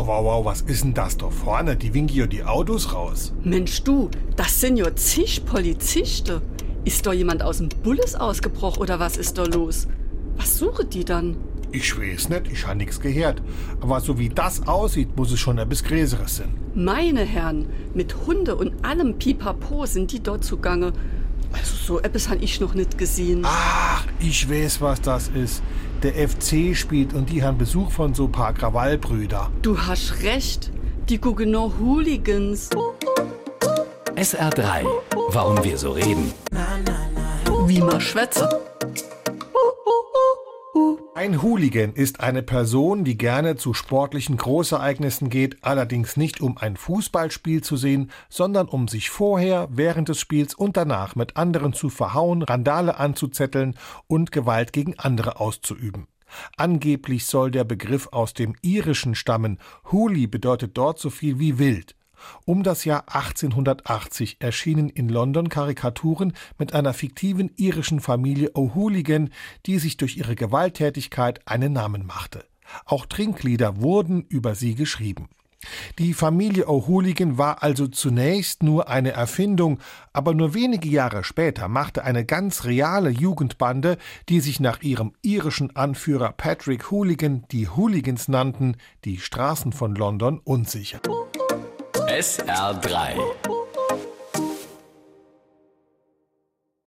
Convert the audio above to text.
Wow, wow, wow, was ist denn das da vorne? Die winken ja die Autos raus. Mensch du, das sind ja zig Polizisten. Ist da jemand aus dem Bulles ausgebrochen oder was ist da los? Was suchen die dann? Ich weiß nicht, ich habe nichts gehört. Aber so wie das aussieht, muss es schon etwas Größeres sein. Meine Herren, mit Hunde und allem Pipapo sind die dort zugange. Also so etwas habe ich noch nicht gesehen. Ach, ich weiß, was das ist. Der FC spielt und die haben Besuch von so paar Krawallbrüder. Du hast recht. Die gucken nur Hooligans. SR3. Warum wir so reden. Wie man schwätze. Ein Hooligan ist eine Person, die gerne zu sportlichen Großereignissen geht, allerdings nicht um ein Fußballspiel zu sehen, sondern um sich vorher, während des Spiels und danach mit anderen zu verhauen, Randale anzuzetteln und Gewalt gegen andere auszuüben. Angeblich soll der Begriff aus dem Irischen stammen. Hooli bedeutet dort so viel wie wild. Um das Jahr 1880 erschienen in London Karikaturen mit einer fiktiven irischen Familie O'Hooligan, die sich durch ihre Gewalttätigkeit einen Namen machte. Auch Trinklieder wurden über sie geschrieben. Die Familie O'Hooligan war also zunächst nur eine Erfindung, aber nur wenige Jahre später machte eine ganz reale Jugendbande, die sich nach ihrem irischen Anführer Patrick Hooligan die Hooligans nannten, die Straßen von London unsicher. SR3.